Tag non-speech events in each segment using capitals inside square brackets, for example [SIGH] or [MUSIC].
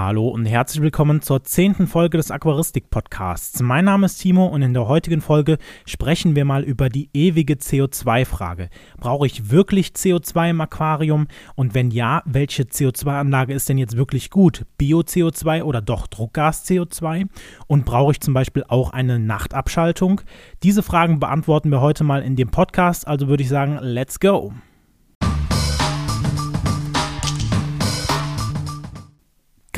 Hallo und herzlich willkommen zur zehnten Folge des Aquaristik-Podcasts. Mein Name ist Timo und in der heutigen Folge sprechen wir mal über die ewige CO2-Frage. Brauche ich wirklich CO2 im Aquarium? Und wenn ja, welche CO2-Anlage ist denn jetzt wirklich gut? Bio-CO2 oder doch Druckgas-CO2? Und brauche ich zum Beispiel auch eine Nachtabschaltung? Diese Fragen beantworten wir heute mal in dem Podcast, also würde ich sagen, let's go!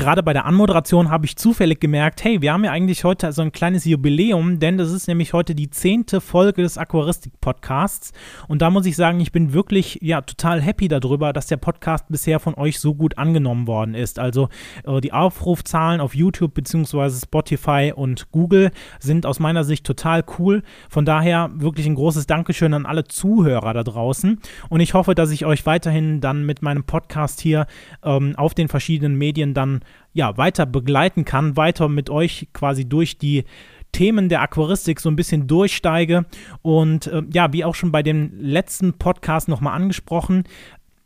Gerade bei der Anmoderation habe ich zufällig gemerkt, hey, wir haben ja eigentlich heute so ein kleines Jubiläum, denn das ist nämlich heute die zehnte Folge des Aquaristik-Podcasts. Und da muss ich sagen, ich bin wirklich ja total happy darüber, dass der Podcast bisher von euch so gut angenommen worden ist. Also äh, die Aufrufzahlen auf YouTube bzw. Spotify und Google sind aus meiner Sicht total cool. Von daher wirklich ein großes Dankeschön an alle Zuhörer da draußen. Und ich hoffe, dass ich euch weiterhin dann mit meinem Podcast hier ähm, auf den verschiedenen Medien dann ja, weiter begleiten kann, weiter mit euch quasi durch die Themen der Aquaristik so ein bisschen durchsteige. Und äh, ja, wie auch schon bei dem letzten Podcast nochmal angesprochen,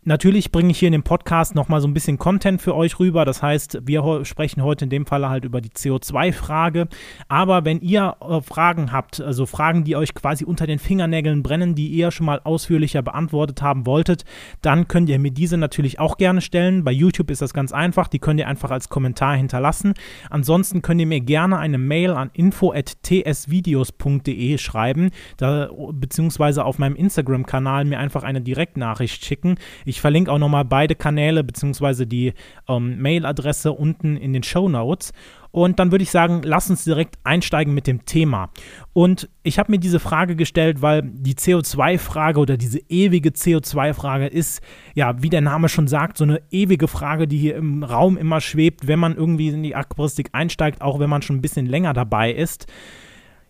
Natürlich bringe ich hier in dem Podcast nochmal so ein bisschen Content für euch rüber. Das heißt, wir sprechen heute in dem Fall halt über die CO2-Frage. Aber wenn ihr äh, Fragen habt, also Fragen, die euch quasi unter den Fingernägeln brennen, die ihr schon mal ausführlicher beantwortet haben wolltet, dann könnt ihr mir diese natürlich auch gerne stellen. Bei YouTube ist das ganz einfach. Die könnt ihr einfach als Kommentar hinterlassen. Ansonsten könnt ihr mir gerne eine Mail an info.tsvideos.de schreiben, da, beziehungsweise auf meinem Instagram-Kanal mir einfach eine Direktnachricht schicken. Ich ich verlinke auch nochmal beide Kanäle bzw. die ähm, Mailadresse unten in den Show Notes. Und dann würde ich sagen, lass uns direkt einsteigen mit dem Thema. Und ich habe mir diese Frage gestellt, weil die CO2-Frage oder diese ewige CO2-Frage ist, ja, wie der Name schon sagt, so eine ewige Frage, die hier im Raum immer schwebt, wenn man irgendwie in die Aquaristik einsteigt, auch wenn man schon ein bisschen länger dabei ist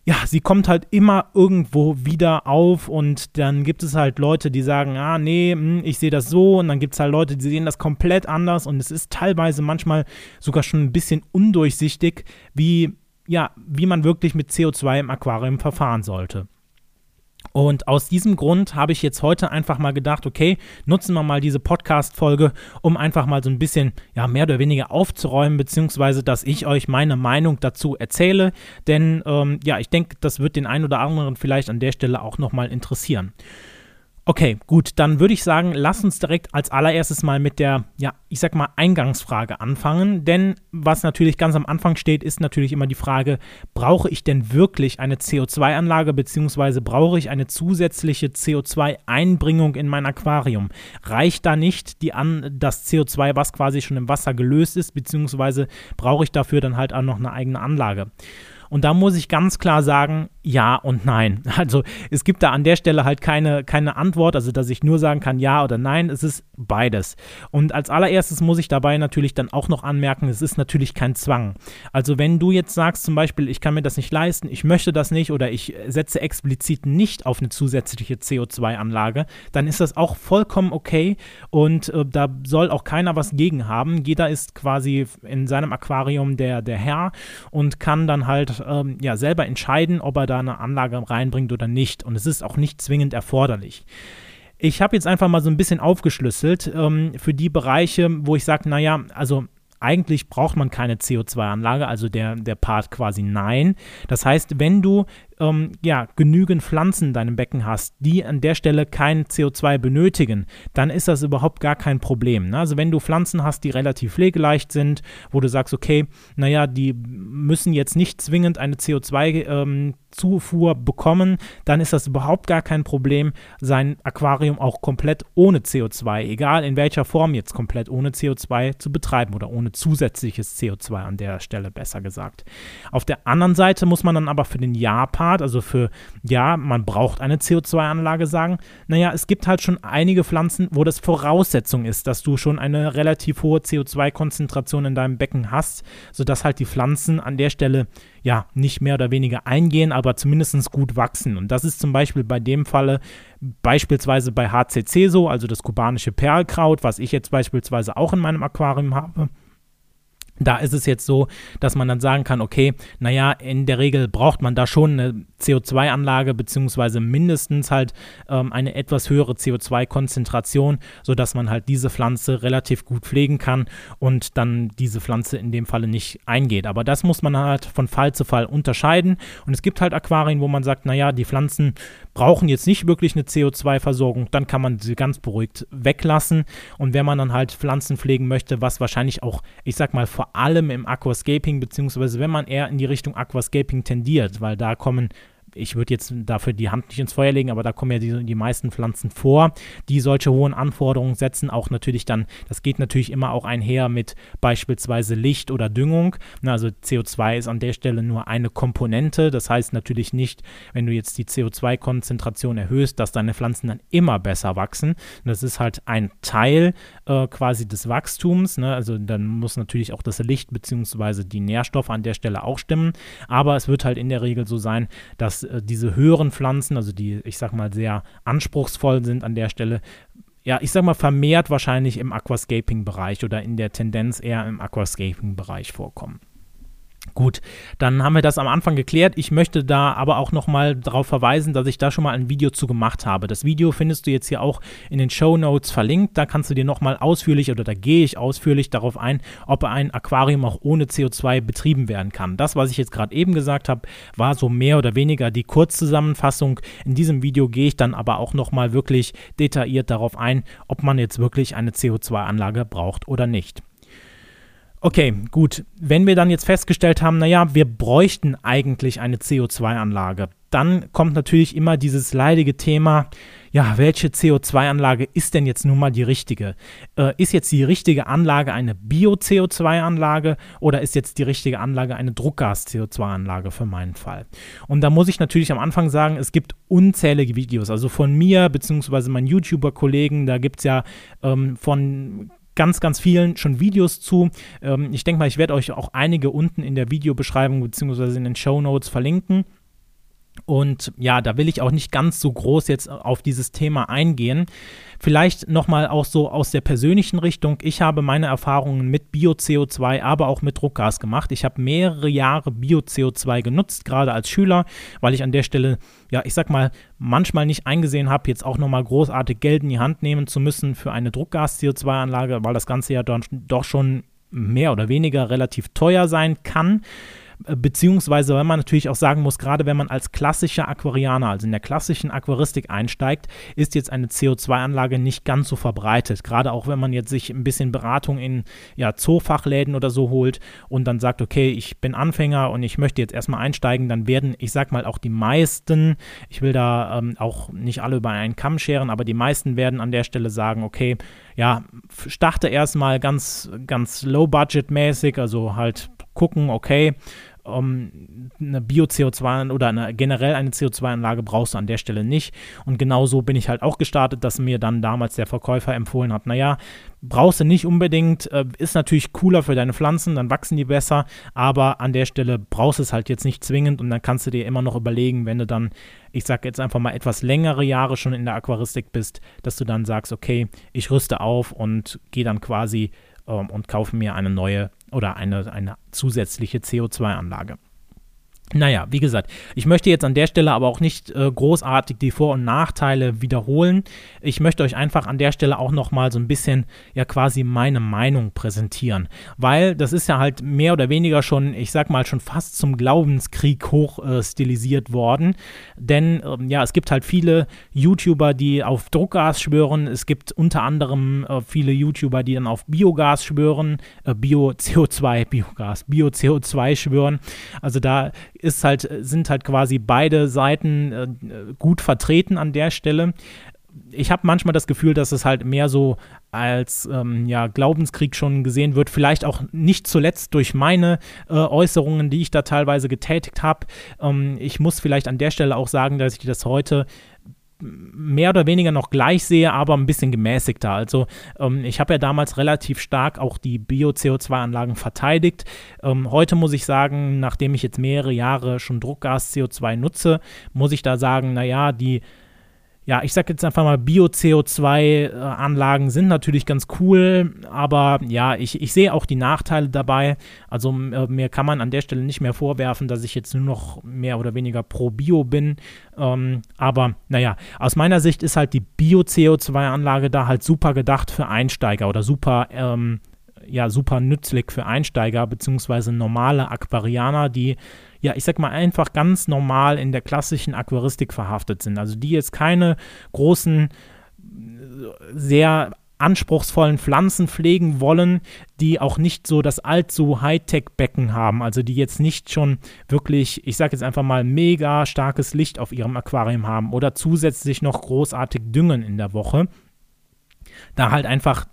ja, sie kommt halt immer irgendwo wieder auf und dann gibt es halt Leute, die sagen, ah, nee, hm, ich sehe das so und dann gibt es halt Leute, die sehen das komplett anders und es ist teilweise manchmal sogar schon ein bisschen undurchsichtig, wie, ja, wie man wirklich mit CO2 im Aquarium verfahren sollte. Und aus diesem Grund habe ich jetzt heute einfach mal gedacht, okay, nutzen wir mal diese Podcast-Folge, um einfach mal so ein bisschen, ja, mehr oder weniger aufzuräumen, beziehungsweise, dass ich euch meine Meinung dazu erzähle. Denn, ähm, ja, ich denke, das wird den einen oder anderen vielleicht an der Stelle auch nochmal interessieren. Okay, gut, dann würde ich sagen, lass uns direkt als allererstes mal mit der, ja, ich sag mal, Eingangsfrage anfangen. Denn was natürlich ganz am Anfang steht, ist natürlich immer die Frage, brauche ich denn wirklich eine CO2-Anlage beziehungsweise brauche ich eine zusätzliche CO2-Einbringung in mein Aquarium? Reicht da nicht die an, das CO2, was quasi schon im Wasser gelöst ist, beziehungsweise brauche ich dafür dann halt auch noch eine eigene Anlage? Und da muss ich ganz klar sagen, ja und nein. [LAUGHS] Also es gibt da an der Stelle halt keine, keine Antwort, also dass ich nur sagen kann ja oder nein, es ist beides. Und als allererstes muss ich dabei natürlich dann auch noch anmerken, es ist natürlich kein Zwang. Also wenn du jetzt sagst zum Beispiel, ich kann mir das nicht leisten, ich möchte das nicht oder ich setze explizit nicht auf eine zusätzliche CO2-Anlage, dann ist das auch vollkommen okay und äh, da soll auch keiner was gegen haben. Jeder ist quasi in seinem Aquarium der, der Herr und kann dann halt ähm, ja selber entscheiden, ob er da eine Anlage reinbringt oder nicht. Und es ist auch nicht zwingend erforderlich. Ich habe jetzt einfach mal so ein bisschen aufgeschlüsselt ähm, für die Bereiche, wo ich sage, naja, also eigentlich braucht man keine CO2-Anlage, also der, der Part quasi nein. Das heißt, wenn du ähm, ja, genügend Pflanzen in deinem Becken hast, die an der Stelle kein CO2 benötigen, dann ist das überhaupt gar kein Problem. Ne? Also wenn du Pflanzen hast, die relativ pflegeleicht sind, wo du sagst, okay, naja, die müssen jetzt nicht zwingend eine CO2 ähm, Zufuhr bekommen, dann ist das überhaupt gar kein Problem, sein Aquarium auch komplett ohne CO2, egal in welcher Form jetzt komplett ohne CO2 zu betreiben oder ohne zusätzliches CO2 an der Stelle besser gesagt. Auf der anderen Seite muss man dann aber für den Japan Part, also für, ja, man braucht eine CO2-Anlage sagen, naja, es gibt halt schon einige Pflanzen, wo das Voraussetzung ist, dass du schon eine relativ hohe CO2-Konzentration in deinem Becken hast, sodass halt die Pflanzen an der Stelle ja nicht mehr oder weniger eingehen, aber zumindest gut wachsen. Und das ist zum Beispiel bei dem Falle beispielsweise bei HCC so, also das kubanische Perlkraut, was ich jetzt beispielsweise auch in meinem Aquarium habe Da ist es jetzt so, dass man dann sagen kann, okay, naja, in der Regel braucht man da schon eine CO2-Anlage, beziehungsweise mindestens halt ähm, eine etwas höhere CO2-Konzentration, sodass man halt diese Pflanze relativ gut pflegen kann und dann diese Pflanze in dem Falle nicht eingeht. Aber das muss man halt von Fall zu Fall unterscheiden. Und es gibt halt Aquarien, wo man sagt, naja, die Pflanzen brauchen jetzt nicht wirklich eine CO2-Versorgung, dann kann man sie ganz beruhigt weglassen. Und wenn man dann halt Pflanzen pflegen möchte, was wahrscheinlich auch, ich sag mal, vor vor allem im Aquascaping, beziehungsweise wenn man eher in die Richtung Aquascaping tendiert, weil da kommen ich würde jetzt dafür die Hand nicht ins Feuer legen, aber da kommen ja die, die meisten Pflanzen vor, die solche hohen Anforderungen setzen. Auch natürlich dann, das geht natürlich immer auch einher mit beispielsweise Licht oder Düngung. Also CO2 ist an der Stelle nur eine Komponente. Das heißt natürlich nicht, wenn du jetzt die CO2-Konzentration erhöhst, dass deine Pflanzen dann immer besser wachsen. Das ist halt ein Teil äh, quasi des Wachstums. Ne? Also dann muss natürlich auch das Licht bzw. die Nährstoffe an der Stelle auch stimmen. Aber es wird halt in der Regel so sein, dass äh, diese höheren Pflanzen, also die, ich sag mal, sehr anspruchsvoll sind an der Stelle, ja, ich sag mal, vermehrt wahrscheinlich im Aquascaping-Bereich oder in der Tendenz eher im Aquascaping-Bereich vorkommen. Gut, dann haben wir das am Anfang geklärt. Ich möchte da aber auch nochmal darauf verweisen, dass ich da schon mal ein Video zu gemacht habe. Das Video findest du jetzt hier auch in den Show Notes verlinkt. Da kannst du dir nochmal ausführlich oder da gehe ich ausführlich darauf ein, ob ein Aquarium auch ohne CO2 betrieben werden kann. Das, was ich jetzt gerade eben gesagt habe, war so mehr oder weniger die Kurzzusammenfassung. In diesem Video gehe ich dann aber auch nochmal wirklich detailliert darauf ein, ob man jetzt wirklich eine CO2-Anlage braucht oder nicht. Okay, gut. Wenn wir dann jetzt festgestellt haben, naja, wir bräuchten eigentlich eine CO2-Anlage, dann kommt natürlich immer dieses leidige Thema, ja, welche CO2-Anlage ist denn jetzt nun mal die richtige? Äh, ist jetzt die richtige Anlage eine Bio-CO2-Anlage oder ist jetzt die richtige Anlage eine Druckgas-CO2-Anlage für meinen Fall? Und da muss ich natürlich am Anfang sagen, es gibt unzählige Videos, also von mir bzw. meinen YouTuber-Kollegen, da gibt es ja ähm, von ganz, ganz vielen schon Videos zu. Ähm, ich denke mal, ich werde euch auch einige unten in der Videobeschreibung bzw. in den Show Notes verlinken. Und ja, da will ich auch nicht ganz so groß jetzt auf dieses Thema eingehen. Vielleicht nochmal auch so aus der persönlichen Richtung. Ich habe meine Erfahrungen mit Bio-CO2, aber auch mit Druckgas gemacht. Ich habe mehrere Jahre Bio-CO2 genutzt, gerade als Schüler, weil ich an der Stelle, ja, ich sag mal, manchmal nicht eingesehen habe, jetzt auch nochmal großartig Geld in die Hand nehmen zu müssen für eine Druckgas-CO2-Anlage, weil das Ganze ja dann doch schon mehr oder weniger relativ teuer sein kann. Beziehungsweise, weil man natürlich auch sagen muss, gerade wenn man als klassischer Aquarianer, also in der klassischen Aquaristik einsteigt, ist jetzt eine CO2-Anlage nicht ganz so verbreitet. Gerade auch wenn man jetzt sich ein bisschen Beratung in ja, Zoofachläden oder so holt und dann sagt, okay, ich bin Anfänger und ich möchte jetzt erstmal einsteigen, dann werden, ich sag mal, auch die meisten, ich will da ähm, auch nicht alle über einen Kamm scheren, aber die meisten werden an der Stelle sagen, okay, ja, starte erstmal ganz, ganz low-budget-mäßig, also halt gucken, okay, um, eine Bio-CO2 oder eine, generell eine CO2-Anlage brauchst du an der Stelle nicht. Und genau so bin ich halt auch gestartet, dass mir dann damals der Verkäufer empfohlen hat, naja, brauchst du nicht unbedingt, äh, ist natürlich cooler für deine Pflanzen, dann wachsen die besser, aber an der Stelle brauchst du es halt jetzt nicht zwingend und dann kannst du dir immer noch überlegen, wenn du dann, ich sag jetzt einfach mal etwas längere Jahre schon in der Aquaristik bist, dass du dann sagst, okay, ich rüste auf und gehe dann quasi ähm, und kaufe mir eine neue oder eine, eine zusätzliche CO2-Anlage. Naja, wie gesagt, ich möchte jetzt an der Stelle aber auch nicht äh, großartig die Vor- und Nachteile wiederholen. Ich möchte euch einfach an der Stelle auch nochmal so ein bisschen ja quasi meine Meinung präsentieren. Weil das ist ja halt mehr oder weniger schon, ich sag mal, schon fast zum Glaubenskrieg hoch äh, stilisiert worden. Denn ähm, ja, es gibt halt viele YouTuber, die auf Druckgas schwören. Es gibt unter anderem äh, viele YouTuber, die dann auf Biogas schwören, äh, Bio-CO2, Biogas, Bio-CO2 schwören. Also da ist halt, sind halt quasi beide Seiten äh, gut vertreten an der Stelle. Ich habe manchmal das Gefühl, dass es halt mehr so als ähm, ja, Glaubenskrieg schon gesehen wird. Vielleicht auch nicht zuletzt durch meine äh, Äußerungen, die ich da teilweise getätigt habe. Ähm, ich muss vielleicht an der Stelle auch sagen, dass ich das heute mehr oder weniger noch gleich sehe, aber ein bisschen gemäßigter. Also ähm, ich habe ja damals relativ stark auch die Bio-CO2-Anlagen verteidigt. Ähm, heute muss ich sagen, nachdem ich jetzt mehrere Jahre schon Druckgas-CO2 nutze, muss ich da sagen, naja, die ja, ich sag jetzt einfach mal, Bio-CO2-Anlagen sind natürlich ganz cool, aber ja, ich, ich sehe auch die Nachteile dabei. Also äh, mir kann man an der Stelle nicht mehr vorwerfen, dass ich jetzt nur noch mehr oder weniger pro Bio bin. Ähm, aber naja, aus meiner Sicht ist halt die Bio-CO2-Anlage da halt super gedacht für Einsteiger oder super ähm, ja super nützlich für Einsteiger bzw. normale Aquarianer, die ja, ich sag mal, einfach ganz normal in der klassischen Aquaristik verhaftet sind. Also die jetzt keine großen, sehr anspruchsvollen Pflanzen pflegen wollen, die auch nicht so das allzu Hightech-Becken haben, also die jetzt nicht schon wirklich, ich sage jetzt einfach mal, mega starkes Licht auf ihrem Aquarium haben oder zusätzlich noch großartig düngen in der Woche. Da halt einfach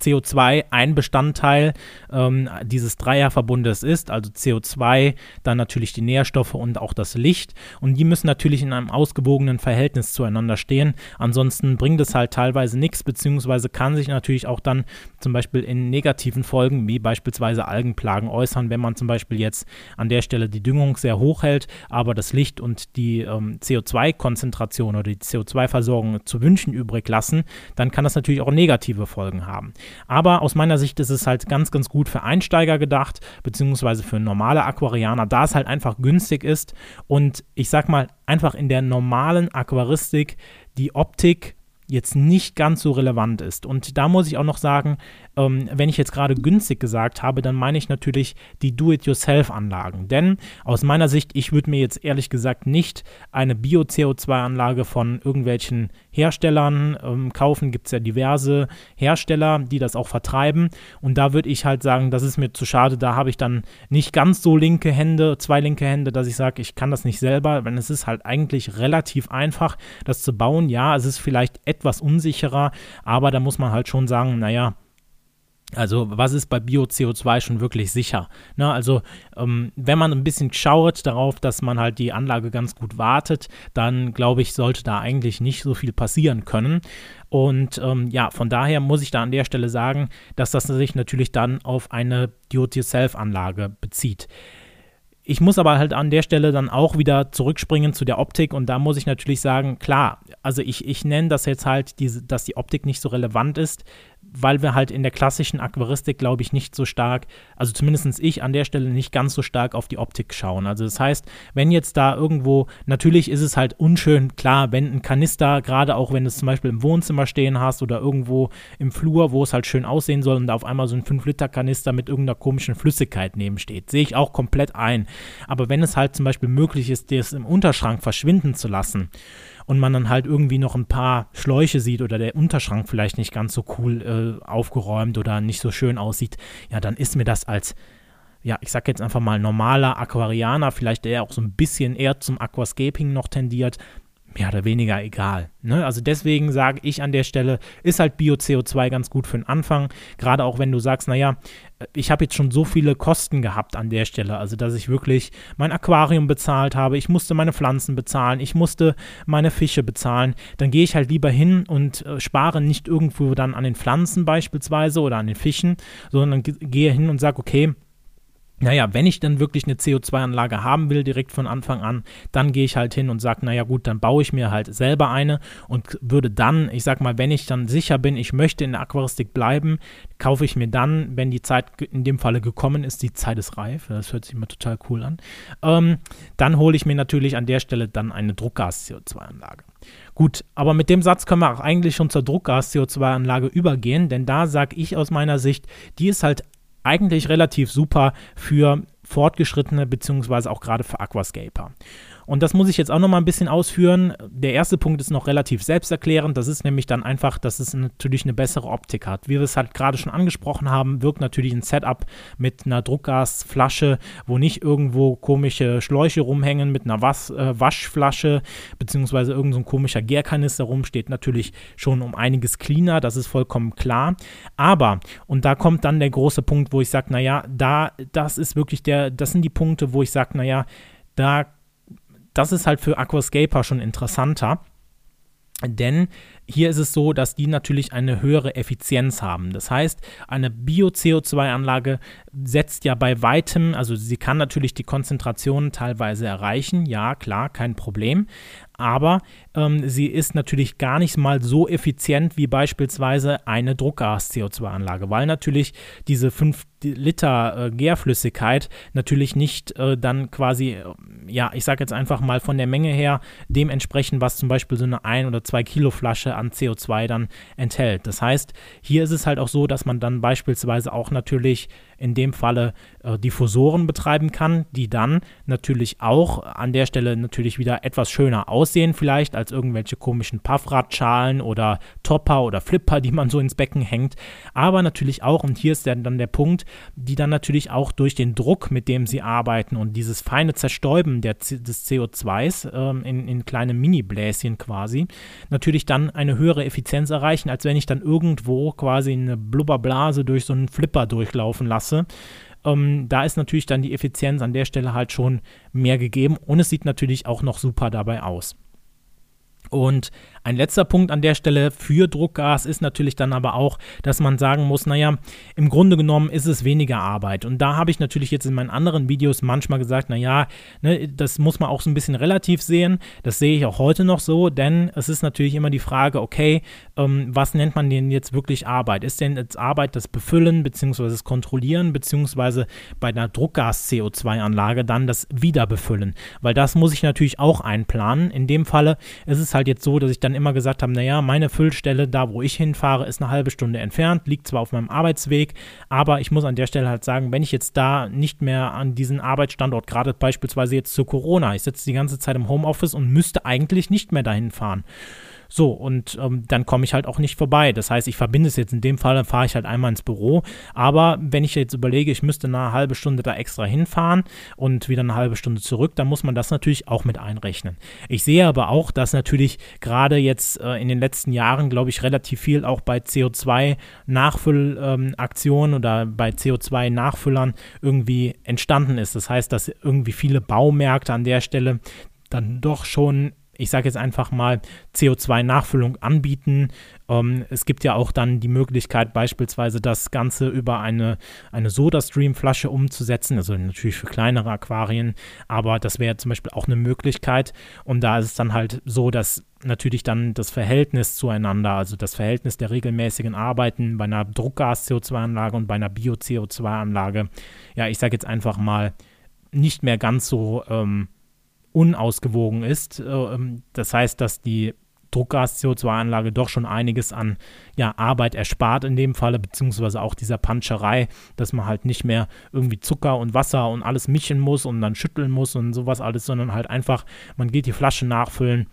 CO2 ein Bestandteil ähm, dieses Dreierverbundes ist, also CO2, dann natürlich die Nährstoffe und auch das Licht. Und die müssen natürlich in einem ausgewogenen Verhältnis zueinander stehen. Ansonsten bringt es halt teilweise nichts, beziehungsweise kann sich natürlich auch dann zum Beispiel in negativen Folgen, wie beispielsweise Algenplagen, äußern, wenn man zum Beispiel jetzt an der Stelle die Düngung sehr hoch hält, aber das Licht und die ähm, CO2-Konzentration oder die CO2-Versorgung zu wünschen übrig lassen, dann kann das natürlich auch negative Folgen haben. Aber aus meiner Sicht ist es halt ganz, ganz gut für Einsteiger gedacht, beziehungsweise für normale Aquarianer, da es halt einfach günstig ist und ich sag mal, einfach in der normalen Aquaristik die Optik jetzt nicht ganz so relevant ist. Und da muss ich auch noch sagen, ähm, wenn ich jetzt gerade günstig gesagt habe, dann meine ich natürlich die Do-it-yourself-Anlagen. Denn aus meiner Sicht, ich würde mir jetzt ehrlich gesagt nicht eine Bio-CO2-Anlage von irgendwelchen Herstellern ähm, kaufen. Gibt es ja diverse Hersteller, die das auch vertreiben. Und da würde ich halt sagen, das ist mir zu schade. Da habe ich dann nicht ganz so linke Hände, zwei linke Hände, dass ich sage, ich kann das nicht selber. Wenn es ist halt eigentlich relativ einfach, das zu bauen. Ja, es ist vielleicht etwas unsicherer, aber da muss man halt schon sagen, naja, also was ist bei Bio-CO2 schon wirklich sicher? Ne, also ähm, wenn man ein bisschen schaut darauf, dass man halt die Anlage ganz gut wartet, dann glaube ich, sollte da eigentlich nicht so viel passieren können. Und ähm, ja, von daher muss ich da an der Stelle sagen, dass das sich natürlich dann auf eine Do-it-yourself-Anlage bezieht. Ich muss aber halt an der Stelle dann auch wieder zurückspringen zu der Optik und da muss ich natürlich sagen, klar, also ich, ich nenne das jetzt halt, diese, dass die Optik nicht so relevant ist, weil wir halt in der klassischen Aquaristik, glaube ich, nicht so stark, also zumindest ich an der Stelle nicht ganz so stark auf die Optik schauen. Also das heißt, wenn jetzt da irgendwo, natürlich ist es halt unschön, klar, wenn ein Kanister, gerade auch wenn du es zum Beispiel im Wohnzimmer stehen hast oder irgendwo im Flur, wo es halt schön aussehen soll und da auf einmal so ein 5-Liter-Kanister mit irgendeiner komischen Flüssigkeit nebensteht, sehe ich auch komplett ein. Aber wenn es halt zum Beispiel möglich ist, das im Unterschrank verschwinden zu lassen, und man dann halt irgendwie noch ein paar Schläuche sieht oder der Unterschrank vielleicht nicht ganz so cool äh, aufgeräumt oder nicht so schön aussieht, ja, dann ist mir das als ja, ich sag jetzt einfach mal normaler Aquarianer, vielleicht der auch so ein bisschen eher zum Aquascaping noch tendiert, mehr oder weniger egal. Ne? Also deswegen sage ich an der Stelle, ist halt Bio-CO2 ganz gut für den Anfang. Gerade auch wenn du sagst, naja, äh, ich habe jetzt schon so viele Kosten gehabt an der Stelle, also dass ich wirklich mein Aquarium bezahlt habe, ich musste meine Pflanzen bezahlen, ich musste meine Fische bezahlen, dann gehe ich halt lieber hin und äh, spare nicht irgendwo dann an den Pflanzen beispielsweise oder an den Fischen, sondern gehe hin und sage, okay, naja, wenn ich dann wirklich eine CO2-Anlage haben will, direkt von Anfang an, dann gehe ich halt hin und sage, naja gut, dann baue ich mir halt selber eine und würde dann, ich sag mal, wenn ich dann sicher bin, ich möchte in der Aquaristik bleiben, kaufe ich mir dann, wenn die Zeit in dem Falle gekommen ist, die Zeit ist reif, das hört sich immer total cool an, ähm, dann hole ich mir natürlich an der Stelle dann eine Druckgas-CO2-Anlage. Gut, aber mit dem Satz können wir auch eigentlich schon zur Druckgas-CO2-Anlage übergehen, denn da sage ich aus meiner Sicht, die ist halt eigentlich relativ super für Fortgeschrittene beziehungsweise auch gerade für Aquascaper. Und das muss ich jetzt auch noch mal ein bisschen ausführen. Der erste Punkt ist noch relativ selbsterklärend. Das ist nämlich dann einfach, dass es natürlich eine bessere Optik hat. Wie wir es halt gerade schon angesprochen haben, wirkt natürlich ein Setup mit einer Druckgasflasche, wo nicht irgendwo komische Schläuche rumhängen mit einer Was äh, Waschflasche beziehungsweise irgend so komischer Gärkanister rumsteht, natürlich schon um einiges cleaner. Das ist vollkommen klar. Aber, und da kommt dann der große Punkt, wo ich sage, naja, da, das ist wirklich der, das sind die Punkte, wo ich sage, naja, da das ist halt für Aquascaper schon interessanter. Denn hier ist es so, dass die natürlich eine höhere Effizienz haben. Das heißt, eine Bio-CO2-Anlage setzt ja bei weitem, also sie kann natürlich die Konzentration teilweise erreichen, ja klar, kein Problem, aber ähm, sie ist natürlich gar nicht mal so effizient wie beispielsweise eine Druckgas-CO2-Anlage, weil natürlich diese 5 Liter äh, Gärflüssigkeit natürlich nicht äh, dann quasi, äh, ja, ich sage jetzt einfach mal von der Menge her dementsprechend, was zum Beispiel so eine 1 oder 2 Kilo Flasche an CO2 dann enthält. Das heißt, hier ist es halt auch so, dass man dann beispielsweise auch natürlich in dem Falle äh, Diffusoren betreiben kann, die dann natürlich auch an der Stelle natürlich wieder etwas schöner aussehen, vielleicht als irgendwelche komischen Puffradschalen oder Topper oder Flipper, die man so ins Becken hängt. Aber natürlich auch, und hier ist dann, dann der Punkt, die dann natürlich auch durch den Druck, mit dem sie arbeiten und dieses feine Zerstäuben der, des CO2s ähm, in, in kleine Mini-Bläschen quasi, natürlich dann eine höhere Effizienz erreichen, als wenn ich dann irgendwo quasi eine Blubberblase durch so einen Flipper durchlaufen lasse Maße. Ähm, da ist natürlich dann die Effizienz an der Stelle halt schon mehr gegeben und es sieht natürlich auch noch super dabei aus. Und ein letzter Punkt an der Stelle für Druckgas ist natürlich dann aber auch, dass man sagen muss, naja, im Grunde genommen ist es weniger Arbeit. Und da habe ich natürlich jetzt in meinen anderen Videos manchmal gesagt, naja, ne, das muss man auch so ein bisschen relativ sehen. Das sehe ich auch heute noch so, denn es ist natürlich immer die Frage, okay, ähm, was nennt man denn jetzt wirklich Arbeit? Ist denn jetzt Arbeit das Befüllen bzw. das Kontrollieren bzw. bei einer Druckgas-CO2-Anlage dann das Wiederbefüllen? Weil das muss ich natürlich auch einplanen. In dem Falle ist es halt jetzt so, dass ich dann immer gesagt haben, naja, meine Füllstelle, da wo ich hinfahre, ist eine halbe Stunde entfernt, liegt zwar auf meinem Arbeitsweg, aber ich muss an der Stelle halt sagen, wenn ich jetzt da nicht mehr an diesen Arbeitsstandort, gerade beispielsweise jetzt zu Corona, ich sitze die ganze Zeit im Homeoffice und müsste eigentlich nicht mehr dahin fahren. So, und ähm, dann komme ich halt auch nicht vorbei. Das heißt, ich verbinde es jetzt in dem Fall, dann fahre ich halt einmal ins Büro. Aber wenn ich jetzt überlege, ich müsste eine halbe Stunde da extra hinfahren und wieder eine halbe Stunde zurück, dann muss man das natürlich auch mit einrechnen. Ich sehe aber auch, dass natürlich gerade jetzt äh, in den letzten Jahren, glaube ich, relativ viel auch bei CO2-Nachfüllaktionen ähm, oder bei CO2-Nachfüllern irgendwie entstanden ist. Das heißt, dass irgendwie viele Baumärkte an der Stelle dann doch schon ich sage jetzt einfach mal, CO2-Nachfüllung anbieten. Ähm, es gibt ja auch dann die Möglichkeit, beispielsweise das Ganze über eine, eine Soda-Stream-Flasche umzusetzen, also natürlich für kleinere Aquarien, aber das wäre zum Beispiel auch eine Möglichkeit. Und da ist es dann halt so, dass natürlich dann das Verhältnis zueinander, also das Verhältnis der regelmäßigen Arbeiten bei einer Druckgas-CO2-Anlage und bei einer Bio-CO2-Anlage, ja, ich sage jetzt einfach mal, nicht mehr ganz so ähm, unausgewogen ist. Äh, ähm, das heißt, dass die Druckgas-CO2-Anlage doch schon einiges an ja, Arbeit erspart in dem Falle, beziehungsweise auch dieser Panscherei, dass man halt nicht mehr irgendwie Zucker und Wasser und alles mischen muss und dann schütteln muss und sowas alles, sondern halt einfach, man geht die Flasche nachfüllen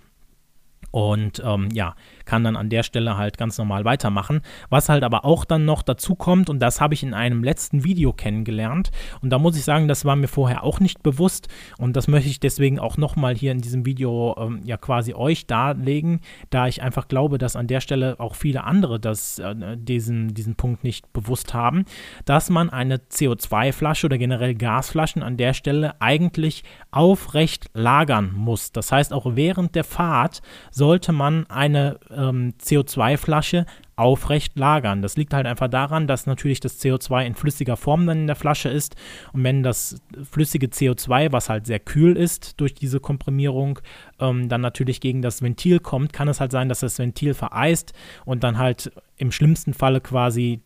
und ähm, ja, kann dann an der Stelle halt ganz normal weitermachen. Was halt aber auch dann noch dazu kommt, und das habe ich in einem letzten Video kennengelernt, und da muss ich sagen, das war mir vorher auch nicht bewusst, und das möchte ich deswegen auch nochmal hier in diesem Video ähm, ja quasi euch darlegen, da ich einfach glaube, dass an der Stelle auch viele andere das, äh, diesen, diesen Punkt nicht bewusst haben, dass man eine CO2-Flasche oder generell Gasflaschen an der Stelle eigentlich aufrecht lagern muss. Das heißt, auch während der Fahrt sollte man eine ähm, CO2-Flasche aufrecht lagern. Das liegt halt einfach daran, dass natürlich das CO2 in flüssiger Form dann in der Flasche ist und wenn das flüssige CO2, was halt sehr kühl ist durch diese Komprimierung, ähm, dann natürlich gegen das Ventil kommt, kann es halt sein, dass das Ventil vereist und dann halt im schlimmsten Falle quasi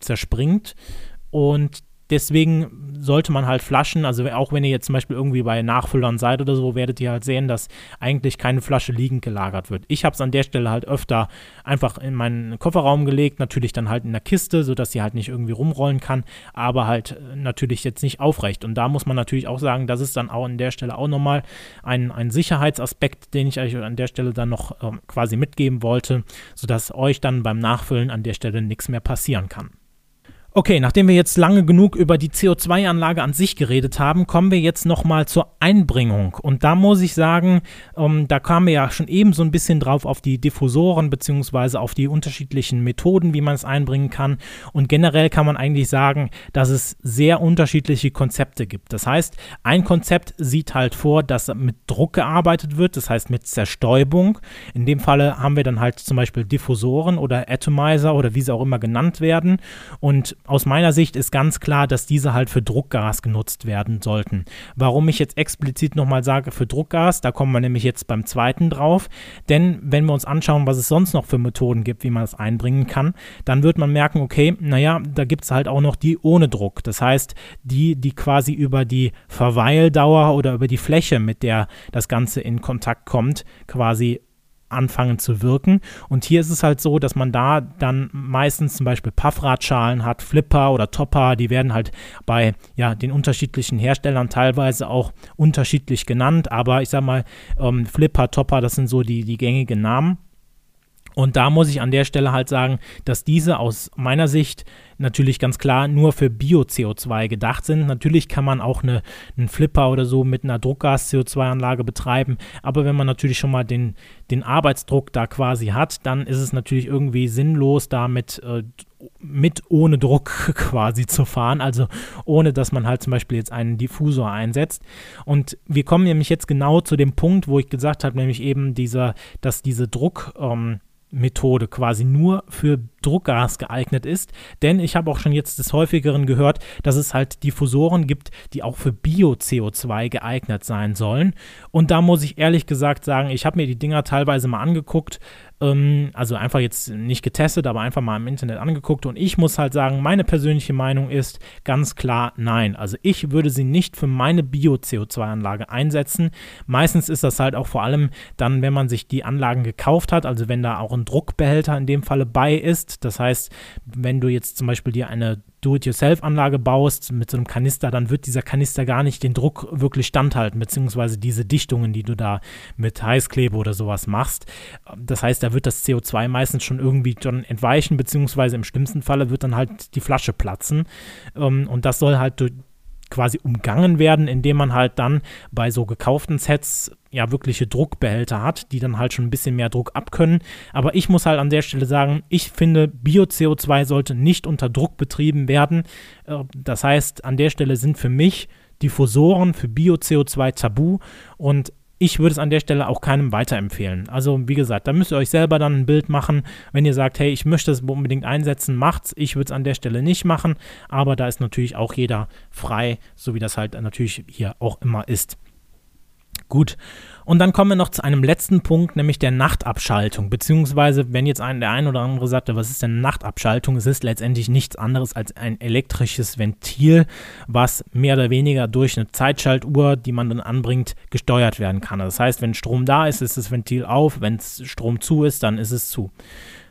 zerspringt und deswegen sollte man halt Flaschen, also auch wenn ihr jetzt zum Beispiel irgendwie bei Nachfüllern seid oder so, werdet ihr halt sehen, dass eigentlich keine Flasche liegend gelagert wird. Ich habe es an der Stelle halt öfter einfach in meinen Kofferraum gelegt, natürlich dann halt in der Kiste, sodass sie halt nicht irgendwie rumrollen kann, aber halt äh, natürlich jetzt nicht aufrecht. Und da muss man natürlich auch sagen, das ist dann auch an der Stelle auch nochmal ein, ein Sicherheitsaspekt, den ich euch an der Stelle dann noch ähm, quasi mitgeben wollte, sodass euch dann beim Nachfüllen an der Stelle nichts mehr passieren kann. Okay, nachdem wir jetzt lange genug über die CO2-Anlage an sich geredet haben, kommen wir jetzt nochmal zur Einbringung. Und da muss ich sagen, ähm, da kamen wir ja schon eben so ein bisschen drauf auf die Diffusoren beziehungsweise auf die unterschiedlichen Methoden, wie man es einbringen kann. Und generell kann man eigentlich sagen, dass es sehr unterschiedliche Konzepte gibt. Das heißt, ein Konzept sieht halt vor, dass mit Druck gearbeitet wird, das heißt mit Zerstäubung. In dem Falle haben wir dann halt zum Beispiel Diffusoren oder Atomizer oder wie sie auch immer genannt werden. Und aus meiner Sicht ist ganz klar, dass diese halt für Druckgas genutzt werden sollten. Warum ich jetzt explizit nochmal sage für Druckgas, da kommen wir nämlich jetzt beim zweiten drauf. Denn wenn wir uns anschauen, was es sonst noch für Methoden gibt, wie man das einbringen kann, dann wird man merken, okay, naja, da gibt es halt auch noch die ohne Druck. Das heißt, die, die quasi über die Verweildauer oder über die Fläche, mit der das Ganze in Kontakt kommt, quasi anfangen zu wirken. Und hier ist es halt so, dass man da dann meistens zum Beispiel Puffradschalen hat, Flipper oder Topper, die werden halt bei ja, den unterschiedlichen Herstellern teilweise auch unterschiedlich genannt, aber ich sag mal, ähm, Flipper, Topper, das sind so die, die gängigen Namen. Und da muss ich an der Stelle halt sagen, dass diese aus meiner Sicht natürlich ganz klar nur für Bio-CO2 gedacht sind. Natürlich kann man auch eine, einen Flipper oder so mit einer Druckgas-CO2-Anlage betreiben, aber wenn man natürlich schon mal den, den Arbeitsdruck da quasi hat, dann ist es natürlich irgendwie sinnlos, damit äh, mit ohne Druck [LAUGHS] quasi zu fahren, also ohne dass man halt zum Beispiel jetzt einen Diffusor einsetzt. Und wir kommen nämlich jetzt genau zu dem Punkt, wo ich gesagt habe, nämlich eben dieser, dass diese Druck, ähm, Methode quasi nur für Druckgas geeignet ist. Denn ich habe auch schon jetzt des häufigeren gehört, dass es halt Diffusoren gibt, die auch für Bio-CO2 geeignet sein sollen. Und da muss ich ehrlich gesagt sagen, ich habe mir die Dinger teilweise mal angeguckt ähm, also einfach jetzt nicht getestet, aber einfach mal im Internet angeguckt. Und ich muss halt sagen, meine persönliche Meinung ist ganz klar nein. Also ich würde sie nicht für meine Bio-CO2-Anlage einsetzen. Meistens ist das halt auch vor allem dann, wenn man sich die Anlagen gekauft hat, also wenn da auch ein Druckbehälter in dem Falle bei ist. Das heißt, wenn du jetzt zum Beispiel dir eine Do-it-yourself-Anlage baust mit so einem Kanister, dann wird dieser Kanister gar nicht den Druck wirklich standhalten, beziehungsweise diese Dichtungen, die du da mit Heißklebe oder sowas machst. Das heißt, da wird das CO2 meistens schon irgendwie schon entweichen, beziehungsweise im schlimmsten Falle wird dann halt die Flasche platzen. Ähm, und das soll halt quasi umgangen werden, indem man halt dann bei so gekauften Sets ja wirkliche Druckbehälter hat, die dann halt schon ein bisschen mehr Druck abkönnen. Aber ich muss halt an der Stelle sagen, ich finde, Bio-CO2 sollte nicht unter Druck betrieben werden. Äh, das heißt, an der Stelle sind für mich Diffusoren für Bio-CO2 tabu und ich würde es an der Stelle auch keinem weiterempfehlen. Also wie gesagt, da müsst ihr euch selber dann ein Bild machen. Wenn ihr sagt, hey, ich möchte es unbedingt einsetzen, macht's. Ich würde es an der Stelle nicht machen, aber da ist natürlich auch jeder frei, so wie das halt natürlich hier auch immer ist. Gut. Und dann kommen wir noch zu einem letzten Punkt, nämlich der Nachtabschaltung. Beziehungsweise, wenn jetzt ein, der ein oder andere sagte, was ist denn Nachtabschaltung? Es ist letztendlich nichts anderes als ein elektrisches Ventil, was mehr oder weniger durch eine Zeitschaltuhr, die man dann anbringt, gesteuert werden kann. Das heißt, wenn Strom da ist, ist das Ventil auf, wenn Strom zu ist, dann ist es zu.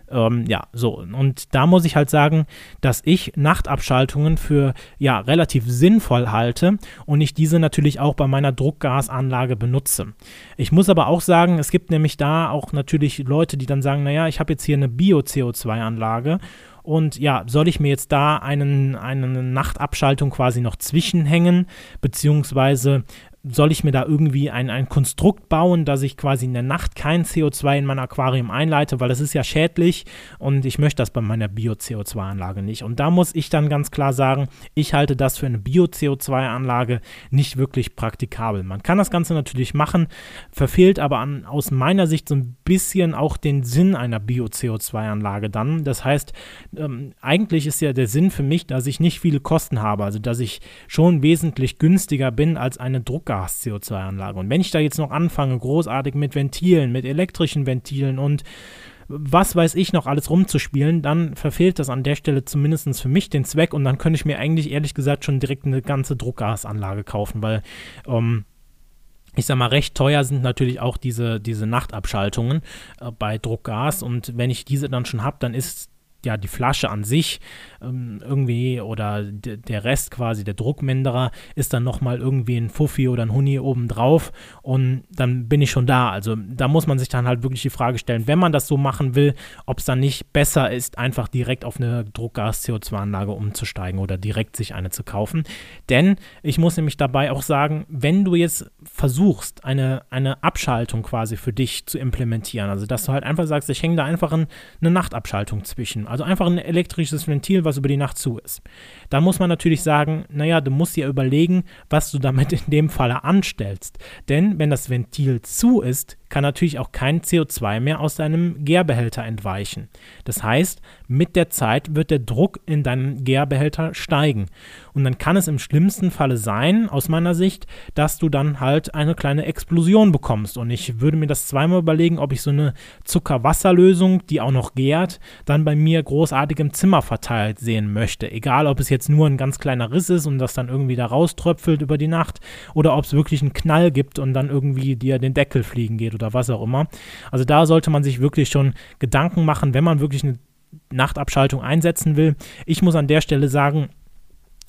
Ähm, ja, so. Und da muss ich halt sagen, dass ich Nachtabschaltungen für ja relativ sinnvoll halte und ich diese natürlich auch bei meiner Druckgasanlage benutze. Ich muss aber auch sagen, es gibt nämlich da auch natürlich Leute, die dann sagen, naja, ich habe jetzt hier eine Bio-CO2-Anlage und ja, soll ich mir jetzt da einen, eine Nachtabschaltung quasi noch zwischenhängen, beziehungsweise soll ich mir da irgendwie ein, ein Konstrukt bauen, dass ich quasi in der Nacht kein CO2 in mein Aquarium einleite, weil das ist ja schädlich und ich möchte das bei meiner Bio-CO2-Anlage nicht. Und da muss ich dann ganz klar sagen, ich halte das für eine Bio-CO2-Anlage nicht wirklich praktikabel. Man kann das Ganze natürlich machen, verfehlt aber an, aus meiner Sicht so ein bisschen auch den Sinn einer Bio-CO2-Anlage dann. Das heißt, ähm, eigentlich ist ja der Sinn für mich, dass ich nicht viele Kosten habe, also dass ich schon wesentlich günstiger bin als eine Druckgas Gas-CO2-Anlage. Und wenn ich da jetzt noch anfange, großartig mit Ventilen, mit elektrischen Ventilen und was weiß ich noch alles rumzuspielen, dann verfehlt das an der Stelle zumindest für mich den Zweck und dann könnte ich mir eigentlich ehrlich gesagt schon direkt eine ganze Druckgasanlage kaufen, weil ähm, ich sag mal, recht teuer sind natürlich auch diese, diese Nachtabschaltungen äh, bei Druckgas und wenn ich diese dann schon habe, dann ist ja, die Flasche an sich ähm, irgendwie oder der Rest quasi, der Druckminderer, ist dann nochmal irgendwie ein Fuffi oder ein Huni obendrauf und dann bin ich schon da. Also da muss man sich dann halt wirklich die Frage stellen, wenn man das so machen will, ob es dann nicht besser ist, einfach direkt auf eine Druckgas-CO2-Anlage umzusteigen oder direkt sich eine zu kaufen. Denn ich muss nämlich dabei auch sagen, wenn du jetzt versuchst, eine, eine Abschaltung quasi für dich zu implementieren, also dass du halt einfach sagst, ich hänge da einfach ein, eine Nachtabschaltung zwischen. Also einfach ein elektrisches Ventil, was über die Nacht zu ist. Da muss man natürlich sagen, naja, du musst dir überlegen, was du damit in dem Falle anstellst. Denn wenn das Ventil zu ist, kann natürlich auch kein CO2 mehr aus deinem Gärbehälter entweichen. Das heißt, mit der Zeit wird der Druck in deinem Gärbehälter steigen. Und dann kann es im schlimmsten Falle sein, aus meiner Sicht, dass du dann halt eine kleine Explosion bekommst. Und ich würde mir das zweimal überlegen, ob ich so eine Zuckerwasserlösung, die auch noch gärt, dann bei mir großartig im Zimmer verteilt sehen möchte. Egal, ob es jetzt nur ein ganz kleiner Riss ist und das dann irgendwie da rauströpfelt über die Nacht oder ob es wirklich einen Knall gibt und dann irgendwie dir den Deckel fliegen geht oder was auch immer. Also da sollte man sich wirklich schon Gedanken machen, wenn man wirklich eine Nachtabschaltung einsetzen will. Ich muss an der Stelle sagen,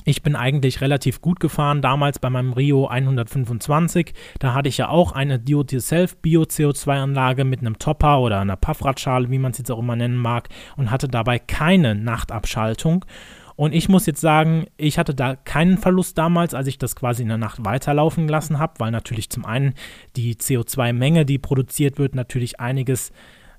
ich bin eigentlich relativ gut gefahren damals bei meinem Rio 125. Da hatte ich ja auch eine Do-it-yourself Bio-CO2-Anlage mit einem Topper oder einer Puffradschale, wie man es jetzt auch immer nennen mag, und hatte dabei keine Nachtabschaltung. Und ich muss jetzt sagen, ich hatte da keinen Verlust damals, als ich das quasi in der Nacht weiterlaufen gelassen habe, weil natürlich zum einen die CO2-Menge, die produziert wird, natürlich einiges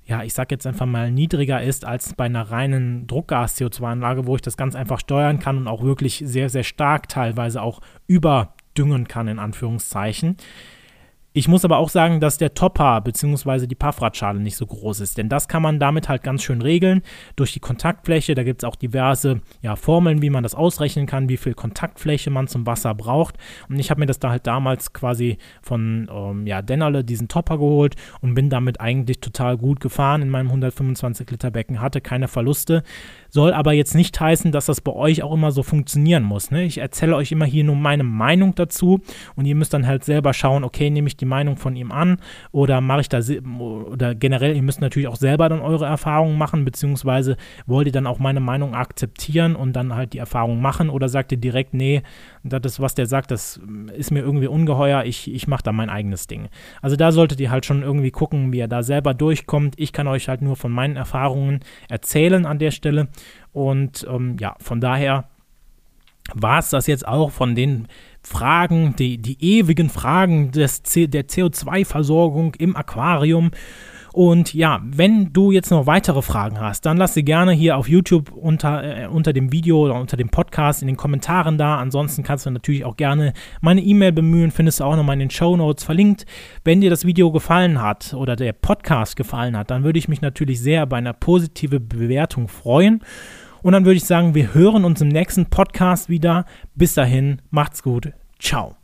ja, ich sag jetzt einfach mal, niedriger ist als bei einer reinen Druckgas-CO2-Anlage, wo ich das ganz einfach steuern kann und auch wirklich sehr, sehr stark teilweise auch überdüngen kann, in Anführungszeichen. Ich muss aber auch sagen, dass der Topper bzw. die Paffradschale nicht so groß ist, denn das kann man damit halt ganz schön regeln durch die Kontaktfläche. Da gibt es auch diverse ja, Formeln, wie man das ausrechnen kann, wie viel Kontaktfläche man zum Wasser braucht. Und ich habe mir das da halt damals quasi von ähm, ja, Dennerle diesen Topper geholt und bin damit eigentlich total gut gefahren in meinem 125 Liter Becken, hatte keine Verluste. Soll aber jetzt nicht heißen, dass das bei euch auch immer so funktionieren muss. Ne? Ich erzähle euch immer hier nur meine Meinung dazu und ihr müsst dann halt selber schauen, okay, nehme ich die Meinung von ihm an oder mache ich da oder generell, ihr müsst natürlich auch selber dann eure Erfahrungen machen, beziehungsweise wollt ihr dann auch meine Meinung akzeptieren und dann halt die Erfahrung machen oder sagt ihr direkt, nee, das ist, was der sagt, das ist mir irgendwie ungeheuer, ich, ich mache da mein eigenes Ding. Also da solltet ihr halt schon irgendwie gucken, wie ihr da selber durchkommt. Ich kann euch halt nur von meinen Erfahrungen erzählen an der Stelle und ähm, ja, von daher war es das jetzt auch von den Fragen, die, die ewigen Fragen des der CO2-Versorgung im Aquarium. Und ja, wenn du jetzt noch weitere Fragen hast, dann lass sie gerne hier auf YouTube unter, äh, unter dem Video oder unter dem Podcast in den Kommentaren da. Ansonsten kannst du natürlich auch gerne meine E-Mail bemühen, findest du auch nochmal in den Show Notes verlinkt. Wenn dir das Video gefallen hat oder der Podcast gefallen hat, dann würde ich mich natürlich sehr bei einer positiven Bewertung freuen. Und dann würde ich sagen, wir hören uns im nächsten Podcast wieder. Bis dahin, macht's gut. Ciao.